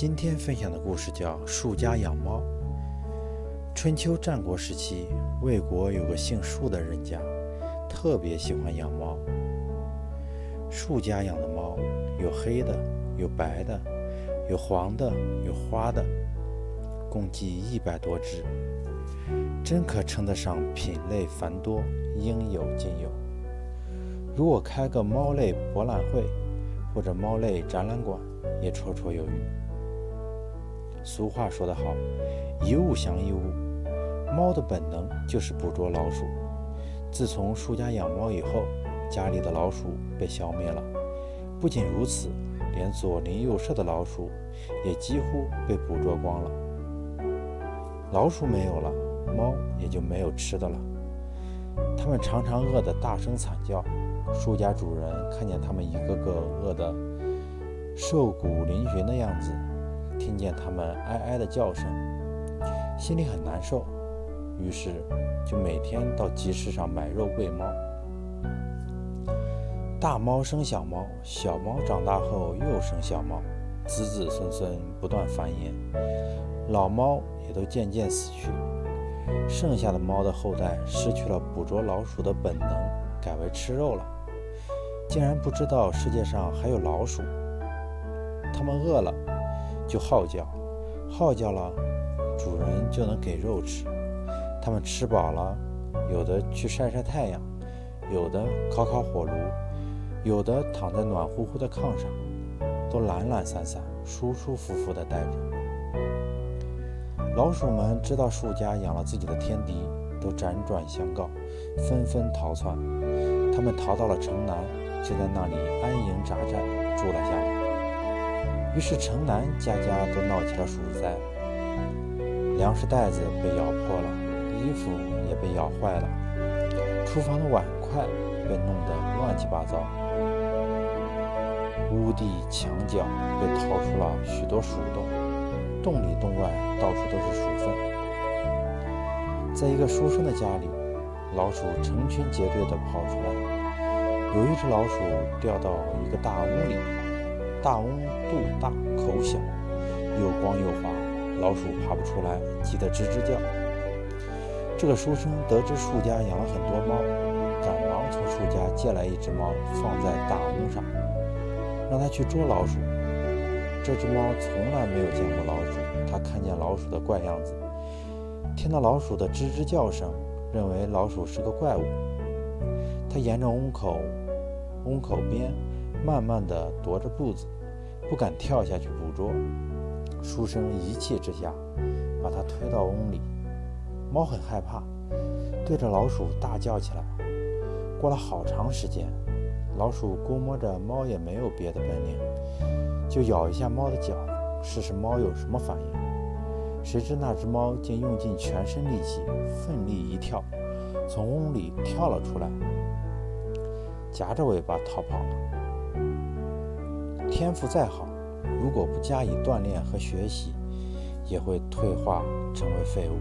今天分享的故事叫《树家养猫》。春秋战国时期，魏国有个姓树的人家，特别喜欢养猫。树家养的猫有黑的，有白的，有黄的，有花的，共计一百多只，真可称得上品类繁多，应有尽有。如果开个猫类博览会或者猫类展览馆，也绰绰有余。俗话说得好，一物降一物。猫的本能就是捕捉老鼠。自从树家养猫以后，家里的老鼠被消灭了。不仅如此，连左邻右舍的老鼠也几乎被捕捉光了。老鼠没有了，猫也就没有吃的了。它们常常饿得大声惨叫。树家主人看见它们一个个饿得瘦骨嶙峋的样子。听见它们哀哀的叫声，心里很难受，于是就每天到集市上买肉喂猫。大猫生小猫，小猫长大后又生小猫，子子孙孙不断繁衍，老猫也都渐渐死去，剩下的猫的后代失去了捕捉老鼠的本能，改为吃肉了，竟然不知道世界上还有老鼠。它们饿了。就号叫，号叫了，主人就能给肉吃。它们吃饱了，有的去晒晒太阳，有的烤烤火炉，有的躺在暖乎乎的炕上，都懒懒散散、舒舒服服地待着。老鼠们知道树家养了自己的天敌，都辗转相告，纷纷逃窜。他们逃到了城南，就在那里安营扎寨，住了下来。于是城南家家都闹起了鼠灾，粮食袋子被咬破了，衣服也被咬坏了，厨房的碗筷被弄得乱七八糟，屋地墙角被掏出了许多鼠洞，洞里洞外到处都是鼠粪。在一个书生的家里，老鼠成群结队地跑出来，有一只老鼠掉到一个大屋里。大翁肚大口小，又光又滑，老鼠爬不出来，急得吱吱叫。这个书生得知树家养了很多猫，赶忙从树家借来一只猫，放在大翁上，让他去捉老鼠。这只猫从来没有见过老鼠，它看见老鼠的怪样子，听到老鼠的吱吱叫声，认为老鼠是个怪物。它沿着翁口，翁口边。慢慢地踱着步子，不敢跳下去捕捉。书生一气之下，把它推到瓮里。猫很害怕，对着老鼠大叫起来。过了好长时间，老鼠估摸着猫也没有别的本领，就咬一下猫的脚，试试猫有什么反应。谁知那只猫竟用尽全身力气，奋力一跳，从瓮里跳了出来，夹着尾巴逃跑了。天赋再好，如果不加以锻炼和学习，也会退化成为废物。